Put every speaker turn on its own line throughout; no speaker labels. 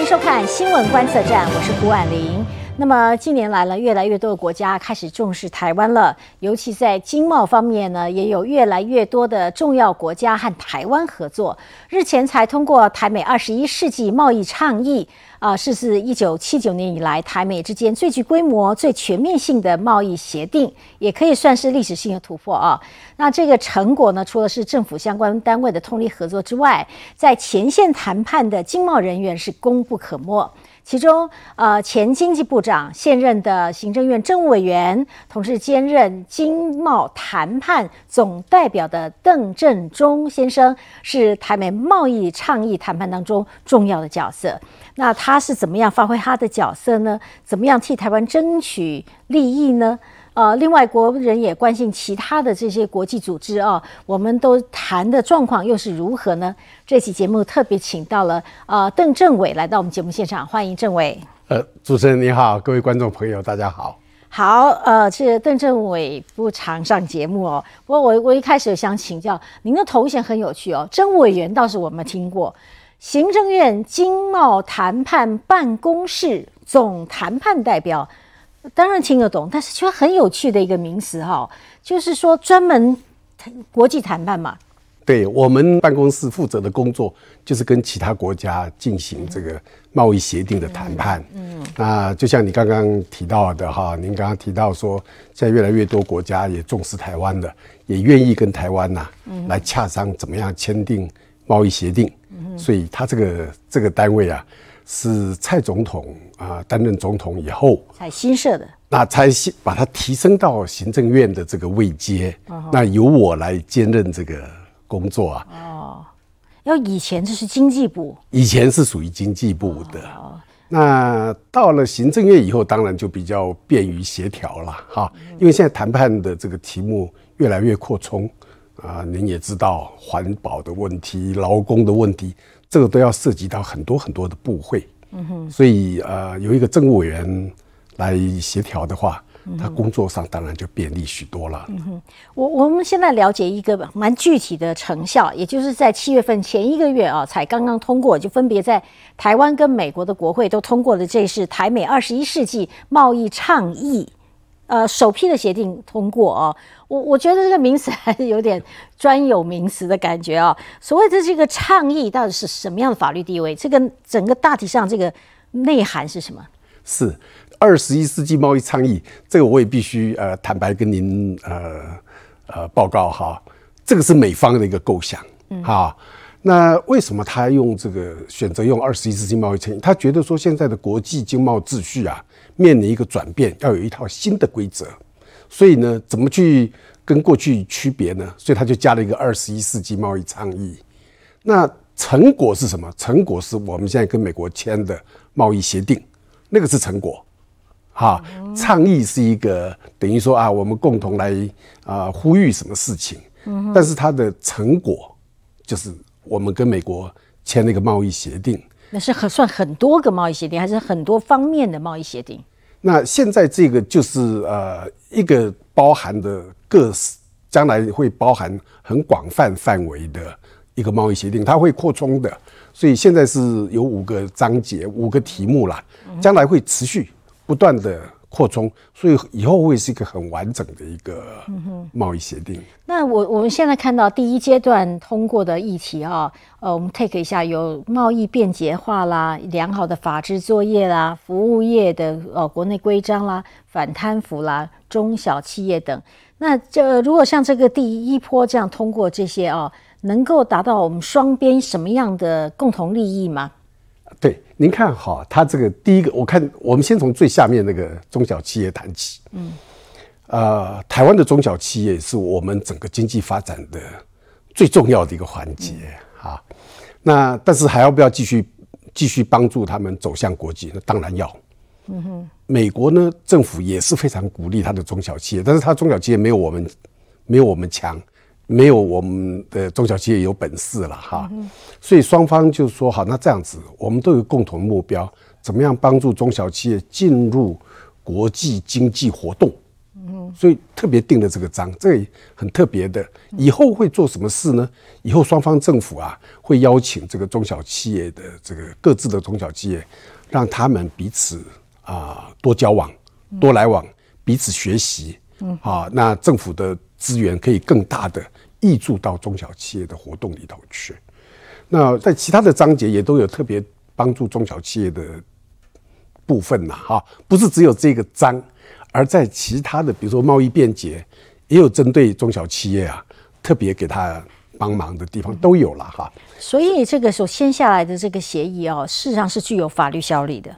欢迎收看《新闻观测站》，我是胡婉玲。那么近年来呢，越来越多的国家开始重视台湾了，尤其在经贸方面呢，也有越来越多的重要国家和台湾合作。日前才通过台美二十一世纪贸易倡议。啊，是自一九七九年以来台美之间最具规模、最全面性的贸易协定，也可以算是历史性的突破啊。那这个成果呢，除了是政府相关单位的通力合作之外，在前线谈判的经贸人员是功不可没。其中，呃，前经济部长、现任的行政院政务委员，同时兼任经贸谈判总代表的邓振中先生，是台美贸易倡议谈判当中重要的角色。那他是怎么样发挥他的角色呢？怎么样替台湾争取利益呢？呃，另外国人也关心其他的这些国际组织啊，我们都谈的状况又是如何呢？这期节目特别请到了呃邓政委来到我们节目现场，欢迎政委。
呃，主持人你好，各位观众朋友大家好。
好，呃，是邓政委不常上节目哦。不过我我一开始想请教您的头衔很有趣哦，政务委员倒是我们听过，行政院经贸谈判办公室总谈判代表。当然听得懂，但是却很有趣的一个名词哈，就是说专门国际谈判嘛。
对我们办公室负责的工作，就是跟其他国家进行这个贸易协定的谈判。嗯，那就像你刚刚提到的哈，您刚刚提到说，现在越来越多国家也重视台湾的，也愿意跟台湾呐来洽商怎么样签订贸易协定。嗯，所以他这个这个单位啊。是蔡总统啊担任总统以后
才新设的，
那才新把它提升到行政院的这个位阶，那由我来兼任这个工作啊。哦，
要以前这是经济部，
以前是属于经济部的。那到了行政院以后，当然就比较便于协调了哈，因为现在谈判的这个题目越来越扩充啊，您也知道环保的问题、劳工的问题。这个都要涉及到很多很多的部会，嗯哼，所以呃，有一个政务委员来协调的话，他工作上当然就便利许多了。嗯哼，
我我们现在了解一个蛮具体的成效，也就是在七月份前一个月啊，才刚刚通过，就分别在台湾跟美国的国会都通过了，这是台美二十一世纪贸易倡议。呃，首批的协定通过哦，我我觉得这个名词还是有点专有名词的感觉啊。所谓的这个倡议到底是什么样的法律地位？这个整个大体上这个内涵是什么？
是二十一世纪贸易倡议，这个我也必须呃坦白跟您呃呃报告哈，这个是美方的一个构想嗯哈。那为什么他用这个选择用二十一世纪贸易倡议？他觉得说现在的国际经贸秩序啊。面临一个转变，要有一套新的规则，所以呢，怎么去跟过去区别呢？所以他就加了一个二十一世纪贸易倡议。那成果是什么？成果是我们现在跟美国签的贸易协定，那个是成果。哈，倡议是一个等于说啊，我们共同来啊呼吁什么事情。嗯，但是它的成果就是我们跟美国签那个贸易协定。
那是很算很多个贸易协定，还是很多方面的贸易协定？
那现在这个就是呃一个包含的各将来会包含很广泛范围的一个贸易协定，它会扩充的，所以现在是有五个章节、五个题目啦，将来会持续不断的。扩充，所以以后会是一个很完整的一个贸易协定。
那我我们现在看到第一阶段通过的议题啊，呃，我们 take 一下，有贸易便捷化啦，良好的法制作业啦，服务业的呃国内规章啦，反贪腐啦，中小企业等。那这如果像这个第一波这样通过这些啊，能够达到我们双边什么样的共同利益吗？
对，您看哈，它这个第一个，我看我们先从最下面那个中小企业谈起。嗯，呃，台湾的中小企业是我们整个经济发展的最重要的一个环节啊。那但是还要不要继续继续帮助他们走向国际？那当然要。嗯哼，美国呢，政府也是非常鼓励他的中小企业，但是他中小企业没有我们没有我们强。没有我们的中小企业有本事了哈，所以双方就说好，那这样子我们都有共同目标，怎么样帮助中小企业进入国际经济活动？所以特别定了这个章，这个很特别的。以后会做什么事呢？以后双方政府啊会邀请这个中小企业的这个各自的中小企业，让他们彼此啊多交往、多来往，彼此学习。嗯，啊，那政府的资源可以更大的挹注到中小企业的活动里头去。那在其他的章节也都有特别帮助中小企业的部分呐，哈，不是只有这个章。而在其他的，比如说贸易便捷，也有针对中小企业啊，特别给他帮忙的地方都有了哈。
所以这个所签下来的这个协议哦，事实上是具有法律效力的。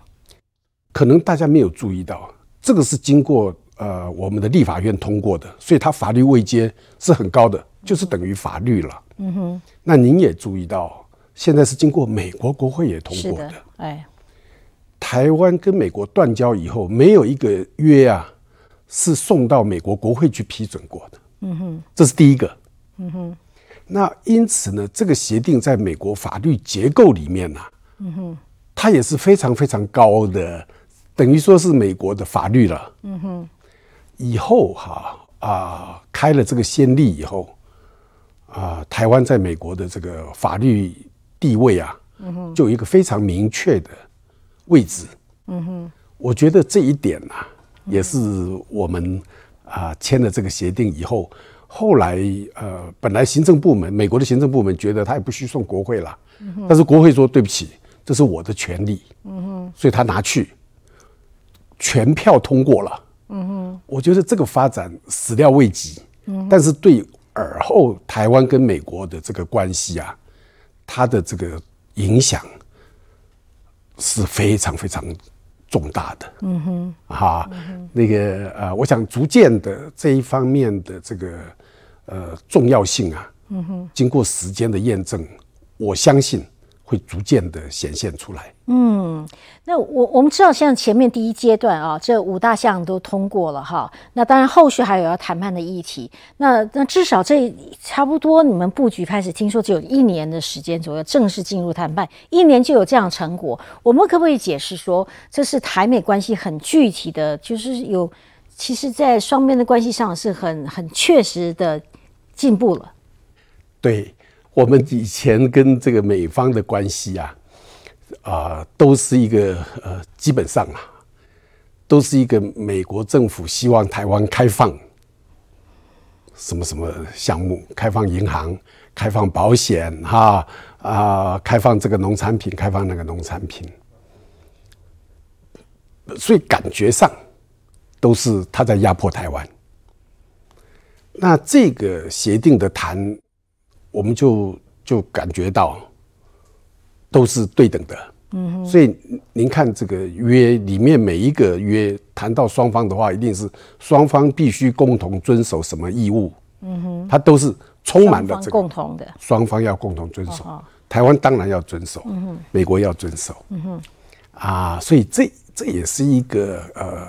可能大家没有注意到，这个是经过呃我们的立法院通过的，所以它法律位阶是很高的，就是等于法律了。嗯哼。那您也注意到，现在是经过美国国会也通过的。哎。台湾跟美国断交以后，没有一个约啊是送到美国国会去批准过的。嗯哼，这是第一个。嗯哼，那因此呢，这个协定在美国法律结构里面呢，嗯哼，它也是非常非常高的，等于说是美国的法律了。嗯哼，以后哈啊开了这个先例以后，啊，台湾在美国的这个法律地位啊，嗯，就有一个非常明确的。位置，嗯哼，我觉得这一点呢，也是我们啊签了这个协定以后，后来呃，本来行政部门，美国的行政部门觉得他也不需送国会了，但是国会说对不起，这是我的权利，嗯哼，所以他拿去全票通过了，嗯哼，我觉得这个发展始料未及，嗯，但是对尔后台湾跟美国的这个关系啊，它的这个影响。是非常非常重大的，嗯哼，哈，那个呃，我想逐渐的这一方面的这个呃重要性啊，嗯哼，经过时间的验证，我相信。会逐渐的显现出来。
嗯，那我我们知道，像前面第一阶段啊，这五大项都通过了哈。那当然，后续还有要谈判的议题。那那至少这差不多，你们布局开始，听说只有一年的时间左右正式进入谈判，一年就有这样成果。我们可不可以解释说，这是台美关系很具体的，就是有其实在双边的关系上是很很确实的进步了。
对。我们以前跟这个美方的关系啊，啊，都是一个呃，基本上啊，都是一个美国政府希望台湾开放什么什么项目，开放银行，开放保险，哈啊，开放这个农产品，开放那个农产品，所以感觉上都是他在压迫台湾。那这个协定的谈。我们就就感觉到都是对等的，嗯哼。所以您看这个约里面每一个约谈到双方的话，一定是双方必须共同遵守什么义务，嗯哼。它都是充满了这个
共同的，
双方要共同遵守。台湾当然要遵守，嗯哼。美国要遵守，嗯哼。啊，所以这这也是一个呃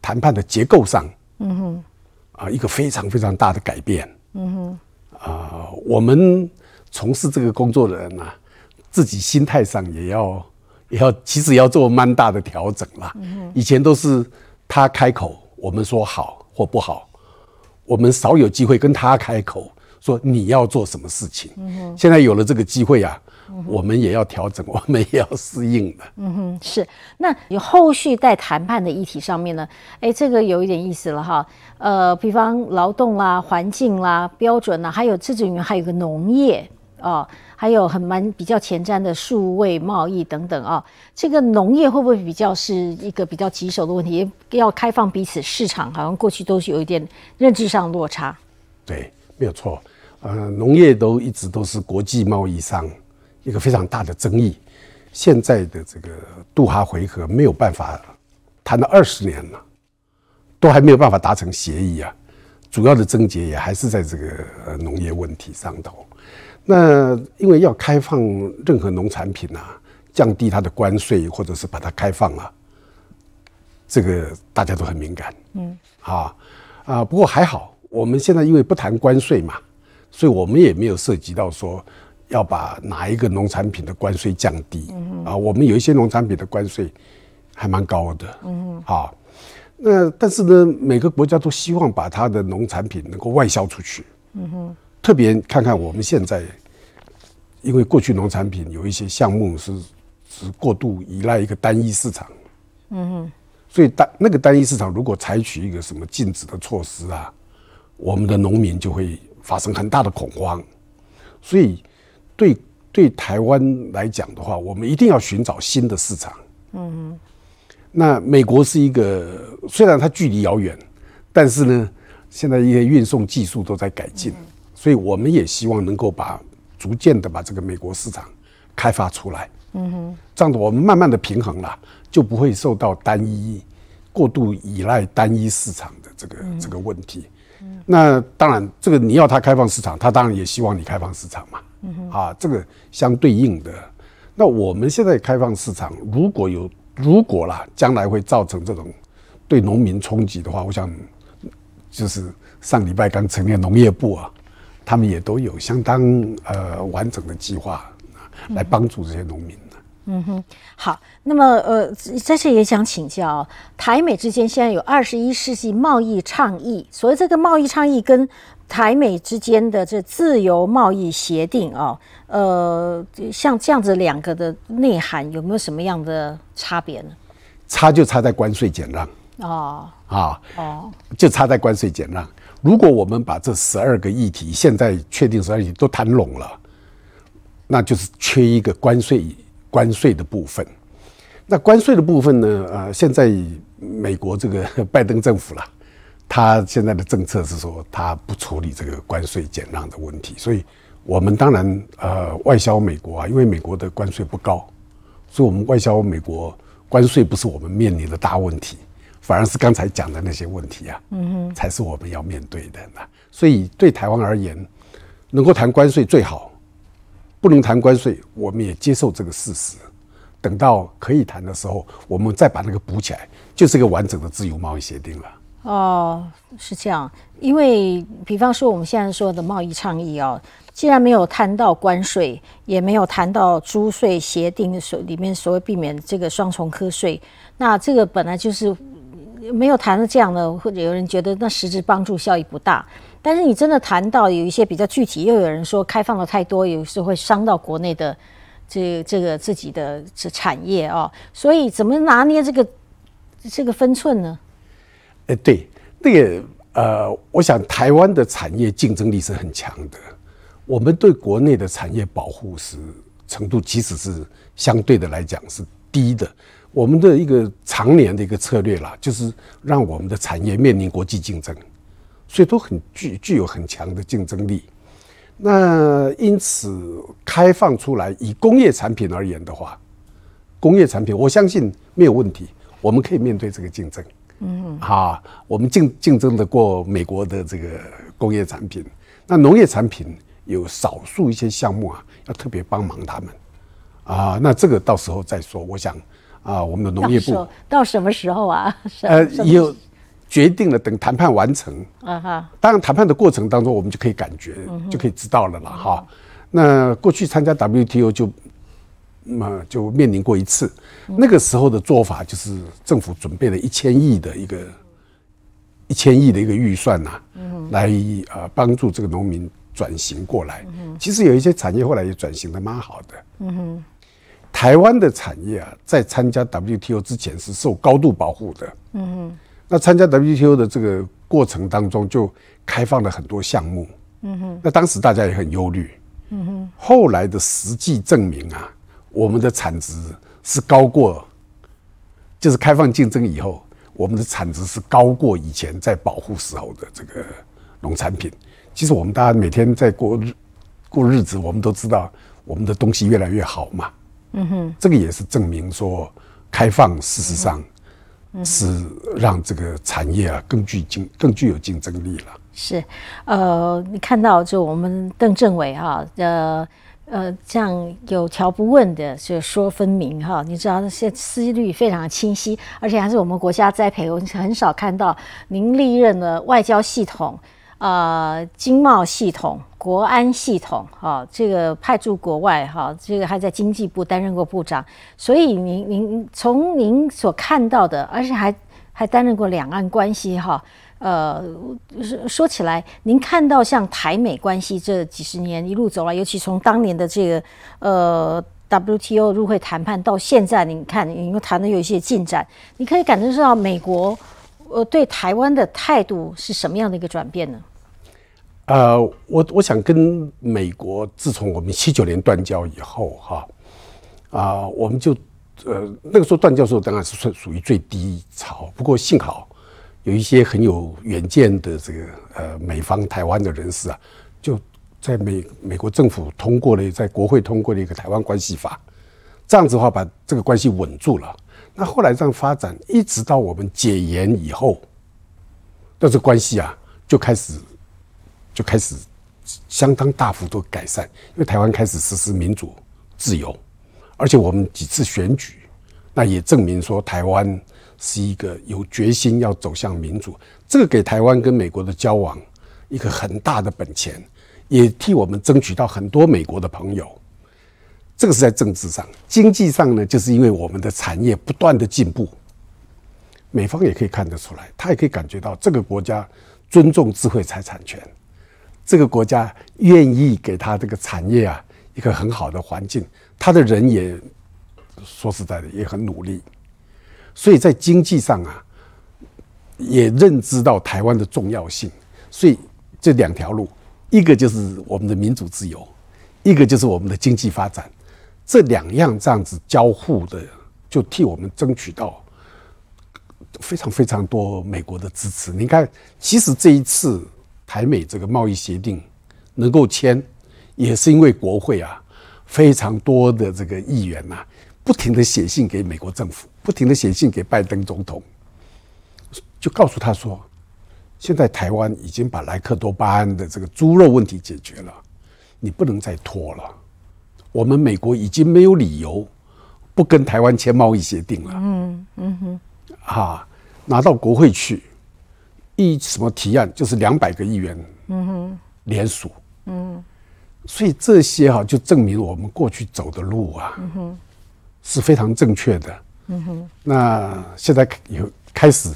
谈判的结构上，嗯哼。啊，一个非常非常大的改变，嗯哼。啊，我们从事这个工作的人呐，自己心态上也要也要，其实要做蛮大的调整啦。以前都是他开口，我们说好或不好，我们少有机会跟他开口说你要做什么事情。现在有了这个机会啊。我们也要调整，我们也要适应的。
嗯哼，是。那有后续在谈判的议题上面呢？哎，这个有一点意思了哈。呃，比方劳动啦、环境啦、标准啦，还有这里面还有个农业哦，还有很蛮比较前瞻的数位贸易等等啊。这个农业会不会比较是一个比较棘手的问题？要开放彼此市场，好像过去都是有一点认知上落差。
对，没有错。呃，农业都一直都是国际贸易上。一个非常大的争议，现在的这个杜哈回合没有办法谈了二十年了，都还没有办法达成协议啊。主要的症结也还是在这个呃农业问题上头。那因为要开放任何农产品啊，降低它的关税或者是把它开放啊，这个大家都很敏感。嗯，啊啊，不过还好，我们现在因为不谈关税嘛，所以我们也没有涉及到说。要把哪一个农产品的关税降低啊？我们有一些农产品的关税还蛮高的，嗯，好，那但是呢，每个国家都希望把它的农产品能够外销出去。嗯哼。特别看看我们现在，因为过去农产品有一些项目是是过度依赖一个单一市场。嗯哼。所以单那个单一市场如果采取一个什么禁止的措施啊，我们的农民就会发生很大的恐慌。所以对对台湾来讲的话，我们一定要寻找新的市场。嗯哼。那美国是一个，虽然它距离遥远，但是呢，现在一些运送技术都在改进，所以我们也希望能够把逐渐的把这个美国市场开发出来。嗯哼，这样子我们慢慢的平衡了，就不会受到单一过度依赖单一市场的这个这个问题。那当然，这个你要它开放市场，它当然也希望你开放市场嘛。嗯，啊，这个相对应的。那我们现在开放市场，如果有。如果啦，将来会造成这种对农民冲击的话，我想就是上礼拜刚成立农业部啊，他们也都有相当呃完整的计划来帮助这些农民的。
嗯哼，好，那么呃，在这也想请教，台美之间现在有二十一世纪贸易倡议，所以这个贸易倡议跟台美之间的这自由贸易协定啊。呃，像这样子两个的内涵有没有什么样的差别呢？
差就差在关税减让哦啊哦，就差在关税减让。如果我们把这十二个议题现在确定十二议题都谈拢了，那就是缺一个关税关税的部分。那关税的部分呢？呃，现在美国这个 拜登政府了，他现在的政策是说他不处理这个关税减让的问题，所以。我们当然呃外销美国啊，因为美国的关税不高，所以我们外销美国关税不是我们面临的大问题，反而是刚才讲的那些问题啊，嗯哼，才是我们要面对的。那所以对台湾而言，能够谈关税最好，不能谈关税，我们也接受这个事实。等到可以谈的时候，我们再把那个补起来，就是一个完整的自由贸易协定了。
哦，是这样，因为比方说我们现在说的贸易倡议哦。既然没有谈到关税，也没有谈到租税协定的所里面所谓避免这个双重课税，那这个本来就是没有谈的这样的，或者有人觉得那实质帮助效益不大。但是你真的谈到有一些比较具体，又有人说开放的太多，有时候会伤到国内的这这个自己的这产业哦。所以怎么拿捏这个这个分寸呢？
哎，对，那个呃，我想台湾的产业竞争力是很强的。我们对国内的产业保护是程度，即使是相对的来讲是低的。我们的一个常年的一个策略啦，就是让我们的产业面临国际竞争，所以都很具具有很强的竞争力。那因此开放出来，以工业产品而言的话，工业产品我相信没有问题，我们可以面对这个竞争。嗯，好，我们竞竞争得过美国的这个工业产品。那农业产品。有少数一些项目啊，要特别帮忙他们，啊，那这个到时候再说。我想啊，我们的农业部
到什么时候啊？
呃，有决定了，等谈判完成啊哈。当然，谈判的过程当中，我们就可以感觉，就可以知道了了哈。那过去参加 WTO 就，那就面临过一次，那个时候的做法就是政府准备了一千亿的一个一千亿的一个预算呐，来呃帮助这个农民。转型过来，其实有一些产业后来也转型的蛮好的。嗯哼，台湾的产业啊，在参加 WTO 之前是受高度保护的。嗯哼，那参加 WTO 的这个过程当中，就开放了很多项目。嗯哼，那当时大家也很忧虑。嗯哼，后来的实际证明啊，我们的产值是高过，就是开放竞争以后，我们的产值是高过以前在保护时候的这个农产品。其实我们大家每天在过日过日子，我们都知道我们的东西越来越好嘛。嗯哼，这个也是证明说开放事实上是让这个产业啊更具竞更具有竞争力了。
是，呃，你看到就我们邓政委哈，呃呃，这样有条不紊的就说分明哈，你知道那些思虑非常清晰，而且还是我们国家栽培，我很少看到您历任的外交系统。呃，经贸系统、国安系统，哈，这个派驻国外，哈，这个还在经济部担任过部长，所以您您从您所看到的，而且还还担任过两岸关系哈。呃，说说起来，您看到像台美关系这几十年一路走来，尤其从当年的这个呃 WTO 入会谈判到现在，您看，你又谈的有一些进展，你可以感觉到美国呃对台湾的态度是什么样的一个转变呢？
呃，我我想跟美国自从我们七九年断交以后，哈啊，我们就呃那个时候断交时候当然是属属于最低潮，不过幸好有一些很有远见的这个呃美方台湾的人士啊，就在美美国政府通过了，在国会通过了一个台湾关系法，这样子的话把这个关系稳住了。那后来这样发展，一直到我们解严以后，那这关系啊就开始。就开始相当大幅度改善，因为台湾开始实施民主自由，而且我们几次选举，那也证明说台湾是一个有决心要走向民主，这个给台湾跟美国的交往一个很大的本钱，也替我们争取到很多美国的朋友。这个是在政治上，经济上呢，就是因为我们的产业不断的进步，美方也可以看得出来，他也可以感觉到这个国家尊重智慧财产权。这个国家愿意给他这个产业啊一个很好的环境，他的人也说实在的也很努力，所以在经济上啊也认知到台湾的重要性，所以这两条路，一个就是我们的民主自由，一个就是我们的经济发展，这两样这样子交互的，就替我们争取到非常非常多美国的支持。你看，其实这一次。台美这个贸易协定能够签，也是因为国会啊非常多的这个议员呐，不停的写信给美国政府，不停的写信给拜登总统，就告诉他说，现在台湾已经把莱克多巴胺的这个猪肉问题解决了，你不能再拖了。我们美国已经没有理由不跟台湾签贸易协定了。嗯嗯哼，啊，拿到国会去。一什么提案就是两百个议员，嗯哼，联署，嗯，所以这些哈就证明我们过去走的路啊，嗯哼，是非常正确的，嗯哼。那现在有开始，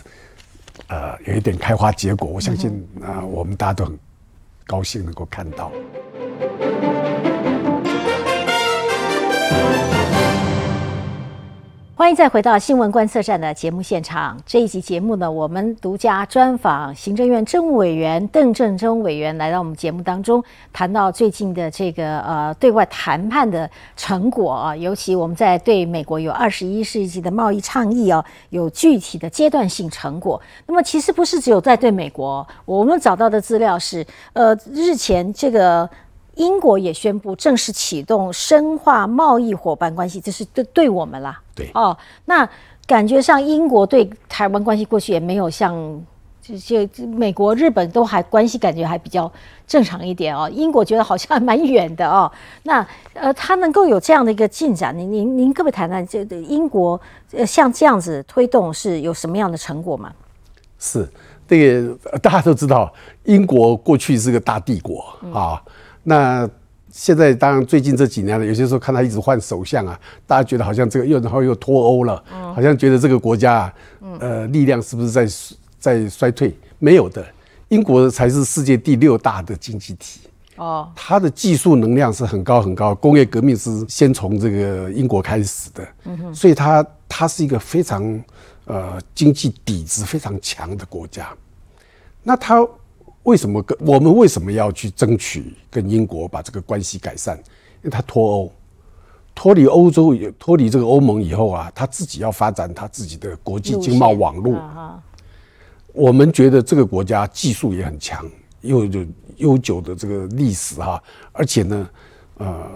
呃，有一点开花结果，我相信啊，我们大家都很高兴能够看到。
欢迎再回到新闻观测站的节目现场。这一集节目呢，我们独家专访行政院政务委员邓正中委员来到我们节目当中，谈到最近的这个呃对外谈判的成果啊，尤其我们在对美国有二十一世纪的贸易倡议啊，有具体的阶段性成果。那么其实不是只有在对美国，我们找到的资料是，呃，日前这个。英国也宣布正式启动深化贸易伙伴关系，这是对对我们啦。
对
哦，那感觉上英国对台湾关系过去也没有像这些美国、日本都还关系感觉还比较正常一点哦。英国觉得好像蛮远的哦。那呃，他能够有这样的一个进展，您您您可不可以谈谈这英国呃像这样子推动是有什么样的成果吗？
是这个大家都知道，英国过去是个大帝国啊。那现在当然最近这几年了，有些时候看他一直换首相啊，大家觉得好像这个又然后又脱欧了，好像觉得这个国家啊，呃，力量是不是在在衰退？没有的，英国才是世界第六大的经济体。哦，它的技术能量是很高很高，工业革命是先从这个英国开始的，所以它它是一个非常呃经济底子非常强的国家，那它。为什么跟我们为什么要去争取跟英国把这个关系改善？因为他脱欧，脱离欧洲也脱离这个欧盟以后啊，他自己要发展他自己的国际经贸网络。我们觉得这个国家技术也很强，又有悠久的这个历史哈，而且呢，呃，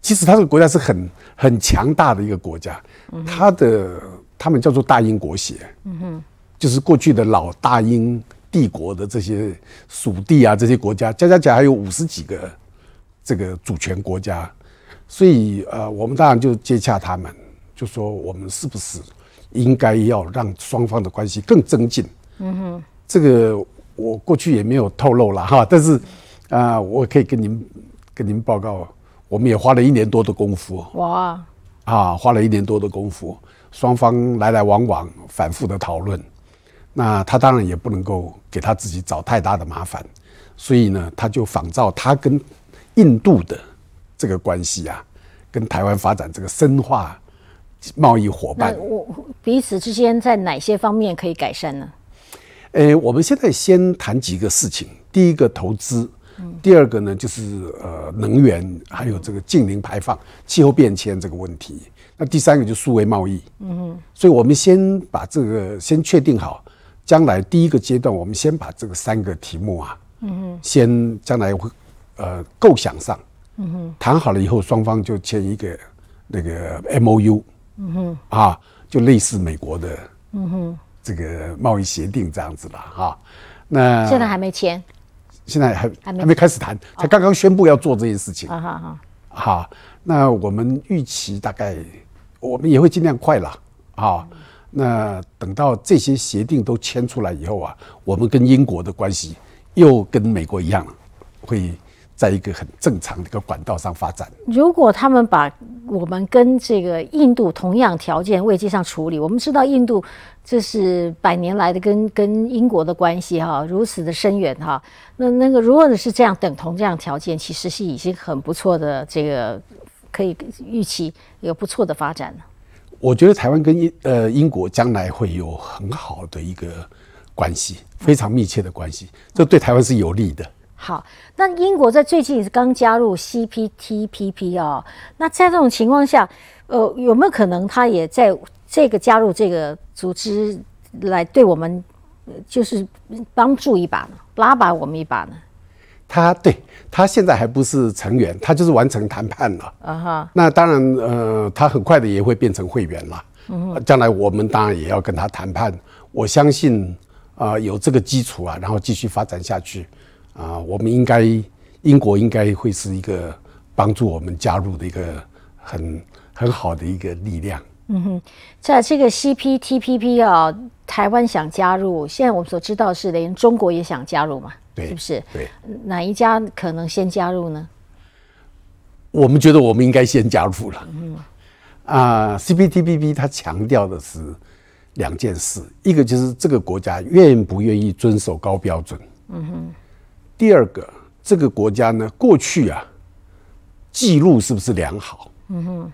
其实他这个国家是很很强大的一个国家，他的他们叫做大英国协，嗯哼，就是过去的老大英。帝国的这些属地啊，这些国家加加起来还有五十几个这个主权国家，所以呃，我们当然就接洽他们，就说我们是不是应该要让双方的关系更增进？嗯哼，这个我过去也没有透露了哈，但是啊，我可以跟您跟您报告，我们也花了一年多的功夫。哇！啊，花了一年多的功夫，双方来来往往，反复的讨论。那他当然也不能够给他自己找太大的麻烦，所以呢，他就仿照他跟印度的这个关系啊，跟台湾发展这个深化贸易伙伴。
我彼此之间在哪些方面可以改善呢？
呃，我们现在先谈几个事情。第一个投资，第二个呢就是呃能源，还有这个近零排放、气候变迁这个问题。那第三个就是数位贸易。嗯哼。所以我们先把这个先确定好。将来第一个阶段，我们先把这个三个题目啊，嗯哼，先将来会呃构想上，嗯哼，谈好了以后，双方就签一个那个 M O U，嗯哼，啊，就类似美国的，嗯哼，这个贸易协定这样子了哈。
那现在还没签，
现在还还没。开始谈，才刚刚宣布要做这件事情。好好好，好，那我们预期大概我们也会尽量快了，啊。那等到这些协定都签出来以后啊，我们跟英国的关系又跟美国一样，会在一个很正常的一个管道上发展。
如果他们把我们跟这个印度同样条件位阶上处理，我们知道印度这是百年来的跟跟英国的关系哈，如此的深远哈。那那个如果是这样等同这样条件，其实是已经很不错的，这个可以预期有不错的发展了。
我觉得台湾跟英呃英国将来会有很好的一个关系，非常密切的关系，这对台湾是有利的。
好，那英国在最近刚加入 CPTPP 哦，那在这种情况下，呃，有没有可能他也在这个加入这个组织来对我们就是帮助一把呢，拉拔我们一把呢？
他对他现在还不是成员，他就是完成谈判了啊哈。那当然，呃，他很快的也会变成会员了。嗯，将来我们当然也要跟他谈判。我相信啊，有这个基础啊，然后继续发展下去啊，我们应该英国应该会是一个帮助我们加入的一个很很好的一个力量。嗯哼，
在这个 CPTPP 啊，台湾想加入，现在我们所知道是连中国也想加入嘛。是不是？
对，
哪一家可能先加入呢？
我们觉得我们应该先加入了。嗯，啊，CPTPP 它强调的是两件事，一个就是这个国家愿不愿意遵守高标准。嗯哼。第二个，这个国家呢，过去啊，记录是不是良好？嗯哼。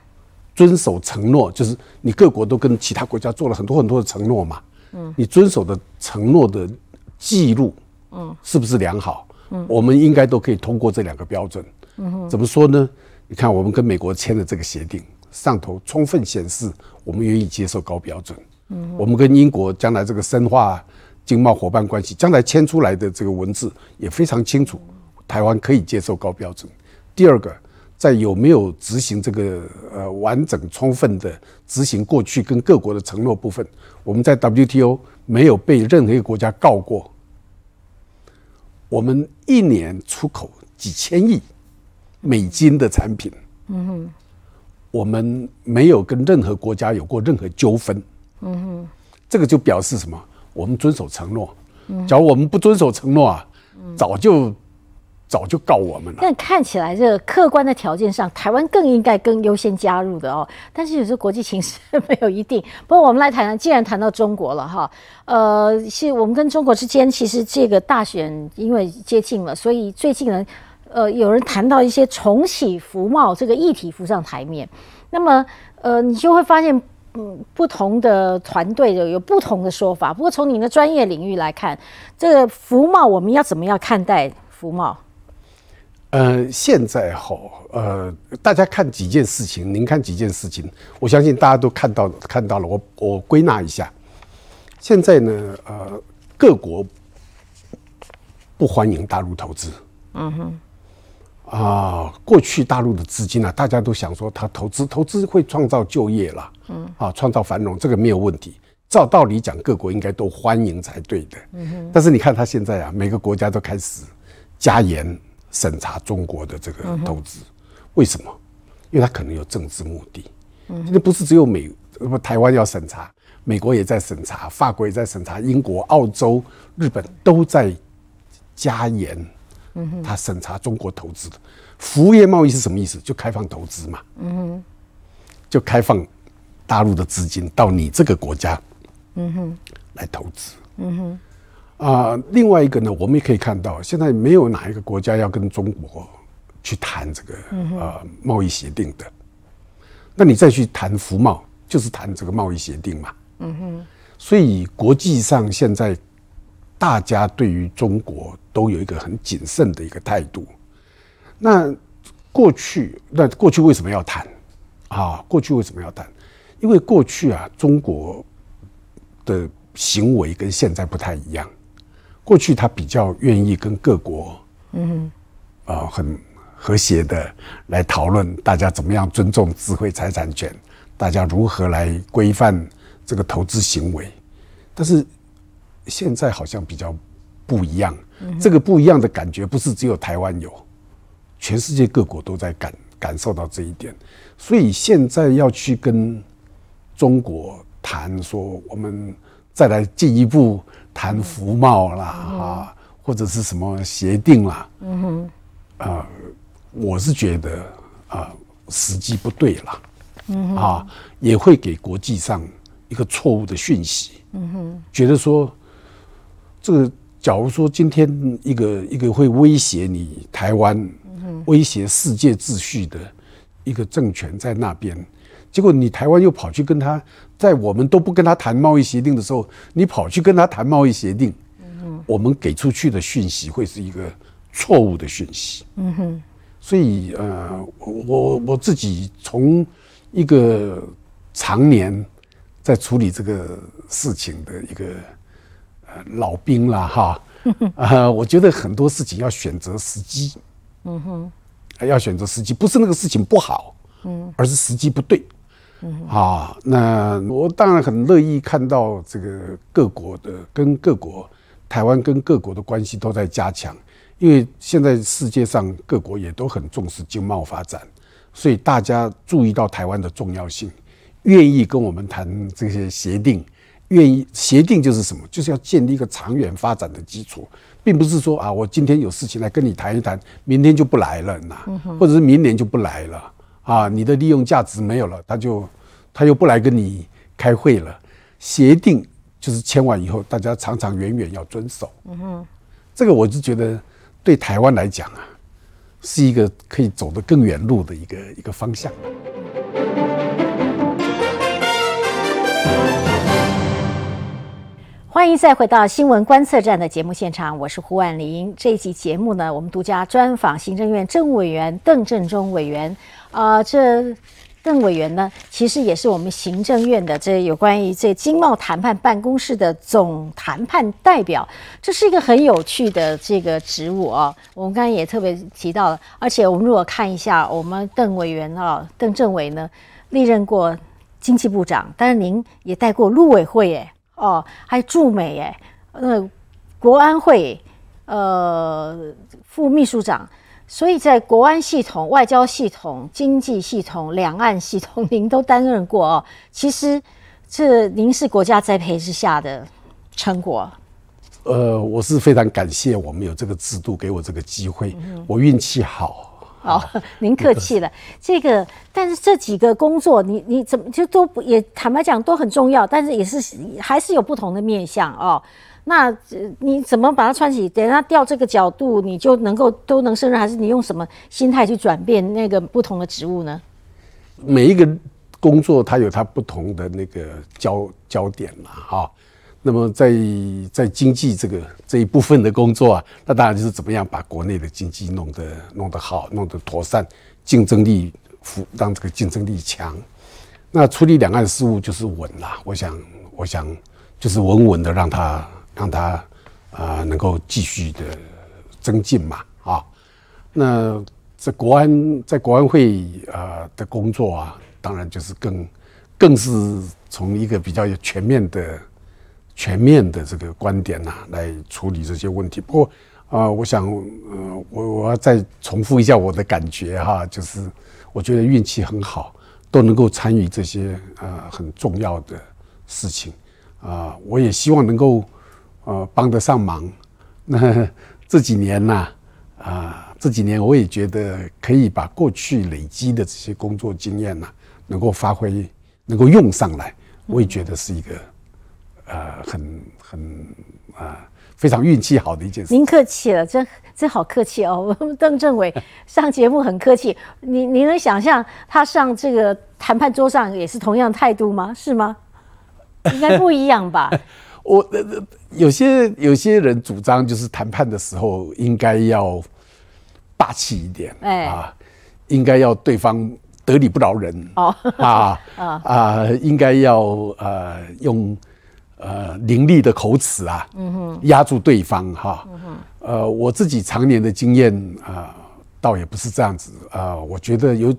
遵守承诺，就是你各国都跟其他国家做了很多很多的承诺嘛。嗯。你遵守的承诺的记录。嗯，是不是良好？嗯，我们应该都可以通过这两个标准。嗯哼，怎么说呢？你看，我们跟美国签的这个协定上头，充分显示我们愿意接受高标准。嗯，我们跟英国将来这个深化经贸伙伴关系，将来签出来的这个文字也非常清楚，台湾可以接受高标准。第二个，在有没有执行这个呃完整充分的执行过去跟各国的承诺部分，我们在 WTO 没有被任何一个国家告过。我们一年出口几千亿美金的产品，嗯哼，我们没有跟任何国家有过任何纠纷，嗯哼，这个就表示什么？我们遵守承诺。假如我们不遵守承诺啊，早就。早就告我们了。
但看起来，这个客观的条件上，台湾更应该更优先加入的哦。但是有时候国际形势没有一定。不过我们来谈谈，既然谈到中国了哈，呃，是我们跟中国之间，其实这个大选因为接近了，所以最近呢，呃，有人谈到一些重启服贸这个议题浮上台面。那么，呃，你就会发现，嗯，不同的团队有有不同的说法。不过从你的专业领域来看，这个服贸我们要怎么样看待服贸？
呃，现在哈，呃，大家看几件事情，您看几件事情，我相信大家都看到看到了。我我归纳一下，现在呢，呃，各国不欢迎大陆投资。嗯哼。啊，过去大陆的资金呢，大家都想说，他投资投资会创造就业了，嗯，啊，创造繁荣，这个没有问题。照道理讲，各国应该都欢迎才对的。嗯哼。但是你看，他现在啊，每个国家都开始加严。审查中国的这个投资，为什么？因为他可能有政治目的。现在不是只有美不台湾要审查，美国也在审查，法国也在审查，英国、澳洲、日本都在加严。嗯他审查中国投资的服务业贸易是什么意思？就开放投资嘛。嗯就开放大陆的资金到你这个国家，嗯哼，来投资。嗯哼。啊，另外一个呢，我们也可以看到，现在没有哪一个国家要跟中国去谈这个呃贸易协定的。那你再去谈服贸，就是谈这个贸易协定嘛。嗯哼。所以国际上现在大家对于中国都有一个很谨慎的一个态度。那过去，那过去为什么要谈？啊，过去为什么要谈？因为过去啊，中国的行为跟现在不太一样。过去他比较愿意跟各国，嗯，啊，很和谐的来讨论大家怎么样尊重智慧财产权，大家如何来规范这个投资行为。但是现在好像比较不一样，这个不一样的感觉不是只有台湾有，全世界各国都在感感受到这一点。所以现在要去跟中国谈说，我们再来进一步。谈服贸啦，啊，或者是什么协定啦，嗯哼，啊，我是觉得啊，时机不对了，嗯哼，啊，也会给国际上一个错误的讯息，嗯哼，觉得说，这个假如说今天一个一个会威胁你台湾，威胁世界秩序的一个政权在那边。结果你台湾又跑去跟他，在我们都不跟他谈贸易协定的时候，你跑去跟他谈贸易协定，我们给出去的讯息会是一个错误的讯息。嗯哼，所以呃，我我自己从一个常年在处理这个事情的一个呃老兵了哈，啊，我觉得很多事情要选择时机。嗯哼，要选择时机，不是那个事情不好，嗯，而是时机不对。啊，那我当然很乐意看到这个各国的跟各国，台湾跟各国的关系都在加强，因为现在世界上各国也都很重视经贸发展，所以大家注意到台湾的重要性，愿意跟我们谈这些协定，愿意协定就是什么，就是要建立一个长远发展的基础，并不是说啊，我今天有事情来跟你谈一谈，明天就不来了那，或者是明年就不来了。啊，你的利用价值没有了，他就他又不来跟你开会了。协定就是签完以后，大家长长远远要遵守。嗯哼，这个我是觉得对台湾来讲啊，是一个可以走得更远路的一个一个方向。
欢迎再回到新闻观测站的节目现场，我是胡婉玲。这一集节目呢，我们独家专访行政院政务委员邓正中委员。啊，这邓委员呢，其实也是我们行政院的这有关于这经贸谈判办公室的总谈判代表，这是一个很有趣的这个职务哦。我们刚才也特别提到了，而且我们如果看一下，我们邓委员啊，邓政委呢，历任过经济部长，但是您也带过陆委会耶，哦，还驻美哎，呃，国安会呃副秘书长。所以在国安系统、外交系统、经济系统、两岸系统，您都担任过哦。其实，这您是国家栽培之下的成果。
呃，我是非常感谢我们有这个制度，给我这个机会。我运气好。
好，您客气了。这个，但是这几个工作，你你怎么就都不也坦白讲都很重要，但是也是还是有不同的面向哦。那你怎么把它穿起？等它调这个角度，你就能够都能胜任，还是你用什么心态去转变那个不同的职务呢？
每一个工作它有它不同的那个焦焦点嘛，哈。那么在在经济这个这一部分的工作啊，那当然就是怎么样把国内的经济弄得弄得好，弄得妥善，竞争力服让这个竞争力强。那处理两岸事务就是稳啦。我想，我想就是稳稳的让它。让他啊能够继续的增进嘛啊，那在国安在国安会啊的工作啊，当然就是更更是从一个比较有全面的全面的这个观点呐来处理这些问题。不过啊，我想呃我我要再重复一下我的感觉哈，就是我觉得运气很好，都能够参与这些呃很重要的事情啊，我也希望能够。呃，帮得上忙。那这几年呐，啊，这几年我也觉得可以把过去累积的这些工作经验呢，能够发挥，能够用上来，我也觉得是一个呃很很啊、非常运气好的一件事。
您客气了，真真好客气哦。我们邓政委上节目很客气，你你能想象他上这个谈判桌上也是同样态度吗？是吗？应该不一样吧？
我呃呃有些有些人主张就是谈判的时候应该要霸气一点，
哎
啊，应该要对方得理不饶人
哦
啊 啊，应该要呃用呃凌厉的口齿啊，压住对方哈。呃，我自己常年的经验啊、倒也不是这样子啊、我觉得有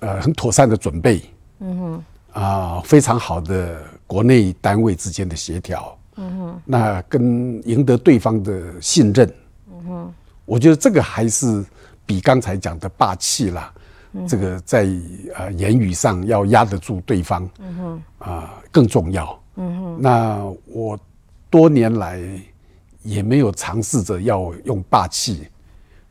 呃很妥善的准备，嗯哼啊、非常好的国内单位之间的协调，嗯哼，那跟赢得对方的信任，嗯哼，我觉得这个还是比刚才讲的霸气啦，这个在呃言语上要压得住对方，嗯哼，啊、更重要，嗯哼，那我多年来也没有尝试着要用霸气。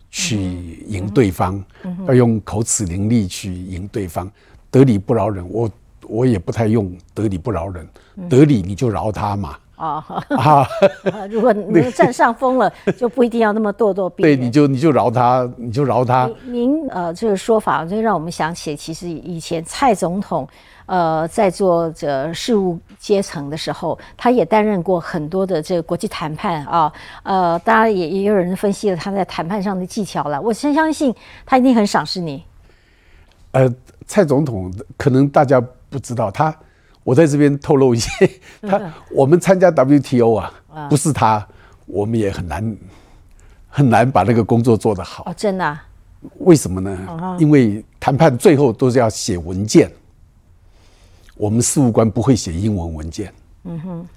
去赢对方，要用口齿伶俐去赢对方，得理不饶人。我我也不太用得理不饶人，得理你就饶他嘛。
哦，
啊，
如果能占上风了，就不一定要那么咄咄逼
对，
人。
你就你就饶他，你就饶他。
您呃这个说法，就让我们想起，其实以前蔡总统呃在做这事务阶层的时候，他也担任过很多的这个国际谈判啊。呃，当然也也有人分析了他在谈判上的技巧了。我深相信他一定很赏识你。
呃，蔡总统可能大家不知道，他我在这边透露一些，他我们参加 WTO 啊，不是他，我们也很难很难把那个工作做得好。
哦，真的啊、
为什么呢？因为谈判最后都是要写文件，我们事务官不会写英文文件，嗯哼，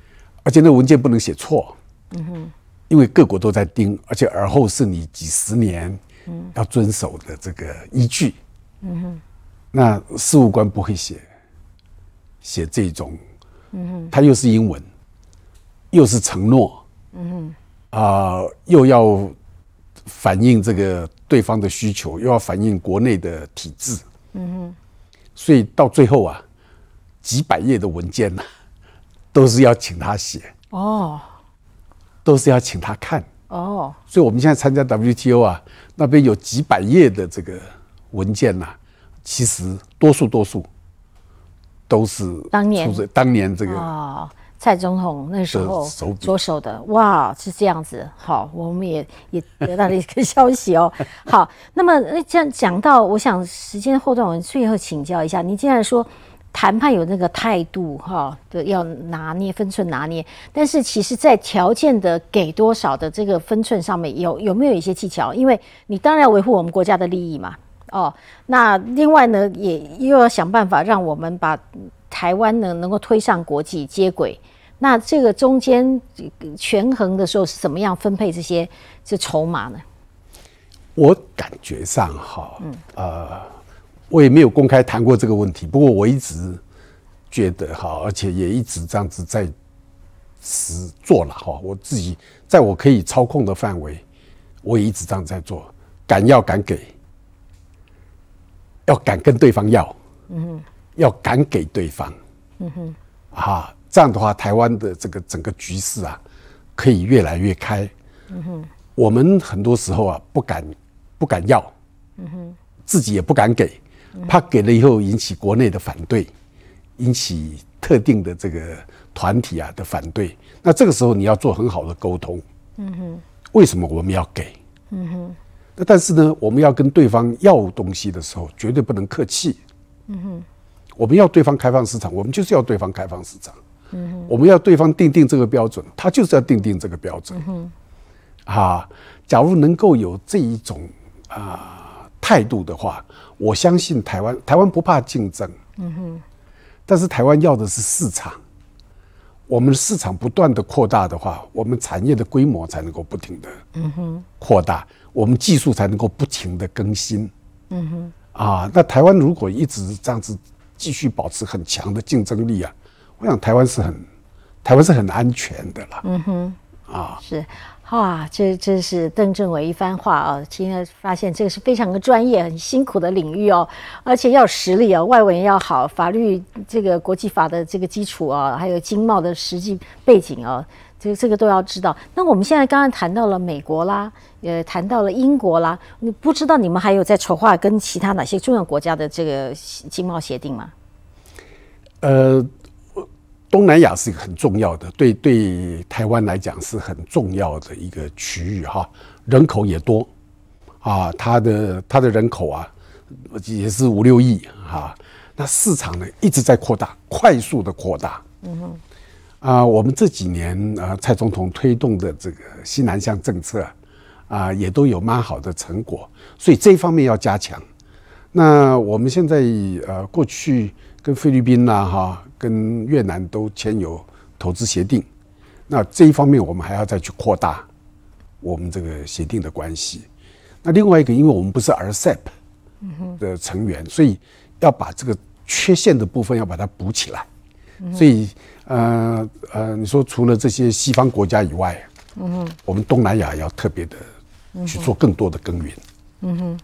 而且那个文件不能写错，嗯哼，因为各国都在盯，而且而后是你几十年要遵守的这个依据，嗯哼，那事务官不会写写这种，嗯哼，他又是英文，又是承诺，嗯哼，啊、又要反映这个对方的需求，又要反映国内的体制，嗯哼，所以到最后啊，几百页的文件呢、都是要请他写，
哦
都是要请他看。
哦，
所以我们现在参加 WTO 啊，那边有几百页的这个文件呐、其实多数多数都是
当年
当年这个
哦，蔡总统那时候
左手笔
着手的，哇，是这样子。好，我们也也得到了一个消息哦。好，那么那这样讲到，我想时间后段，我们最后请教一下，你既然说谈判有那个态度哈的要拿捏分寸拿捏，但是其实在条件的给多少的这个分寸上面，有有没有一些技巧？因为你当然要维护我们国家的利益嘛。哦，那另外呢，也又要想办法让我们把台湾呢能够推上国际接轨。那这个中间权衡的时候是怎么样分配这些这筹码呢？
我感觉上哈，嗯呃，我也没有公开谈过这个问题，不过我一直觉得哈，而且也一直这样子在实做了哈。我自己在我可以操控的范围，我也一直这样在做，敢要敢给，要敢跟对方要，嗯哼要敢给对方，嗯哼，啊，这样的话，台湾的这个整个局势啊，可以越来越开，嗯哼我们很多时候啊不敢不敢要，嗯哼自己也不敢给，怕给了以后引起国内的反对，引起特定的这个团体啊的反对。那这个时候你要做很好的沟通。为什么我们要给？那但是呢，我们要跟对方要东西的时候，绝对不能客气。我们要对方开放市场，我们就是要对方开放市场。我们要对方定定这个标准，他就是要定定这个标准。啊，假如能够有这一种啊、态度的话，我相信台湾台湾不怕竞争。但是台湾要的是市场，我们的市场不断的扩大的话，我们产业的规模才能够不停的扩大，我们技术才能够不停的更新。啊，那台湾如果一直这样子继续保持很强的竞争力啊，我想台湾是很台湾是很安全的啦。啊。
是，哇，这这是邓政委一番话啊！今天发现这个是非常的专业、很辛苦的领域哦，而且要实力哦，外文要好，法律这个国际法的这个基础啊，还有经贸的实际背景哦，这这个都要知道。那我们现在刚刚谈到了美国啦，呃，谈到了英国啦，你不知道你们还有在筹划跟其他哪些重要国家的这个经贸协定吗？
呃，东南亚是一个很重要的，对对台湾来讲是很重要的一个区域哈，人口也多啊，它的它的人口啊也是五六亿哈，那市场呢一直在扩大，快速的扩大。嗯哼，啊，我们这几年啊，蔡总统推动的这个西南向政策啊，也都有蛮好的成果，所以这一方面要加强。那我们现在呃，过去跟菲律宾呐、哈，跟越南都签有投资协定，那这一方面我们还要再去扩大我们这个协定的关系。那另外一个，因为我们不是 RCEP 的成员，所以要把这个缺陷的部分要把它补起来。所以呃呃，你说除了这些西方国家以外，嗯我们东南亚要特别的去做更多的耕耘。
嗯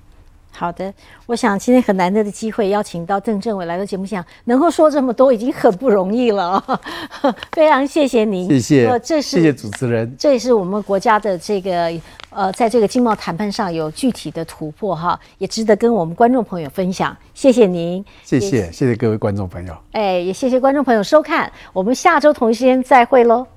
好的，我想今天很难得的机会邀请到邓政委来到节目现场，能够说这么多已经很不容易了，非常谢谢您，
谢谢
呃，这是
谢谢主持人。
这也是我们国家的这个呃，在这个经贸谈判上有具体的突破哈，也值得跟我们观众朋友分享。谢谢您，
谢谢谢谢各位观众朋友。
哎，也谢谢观众朋友收看，我们下周同一时间再会喽。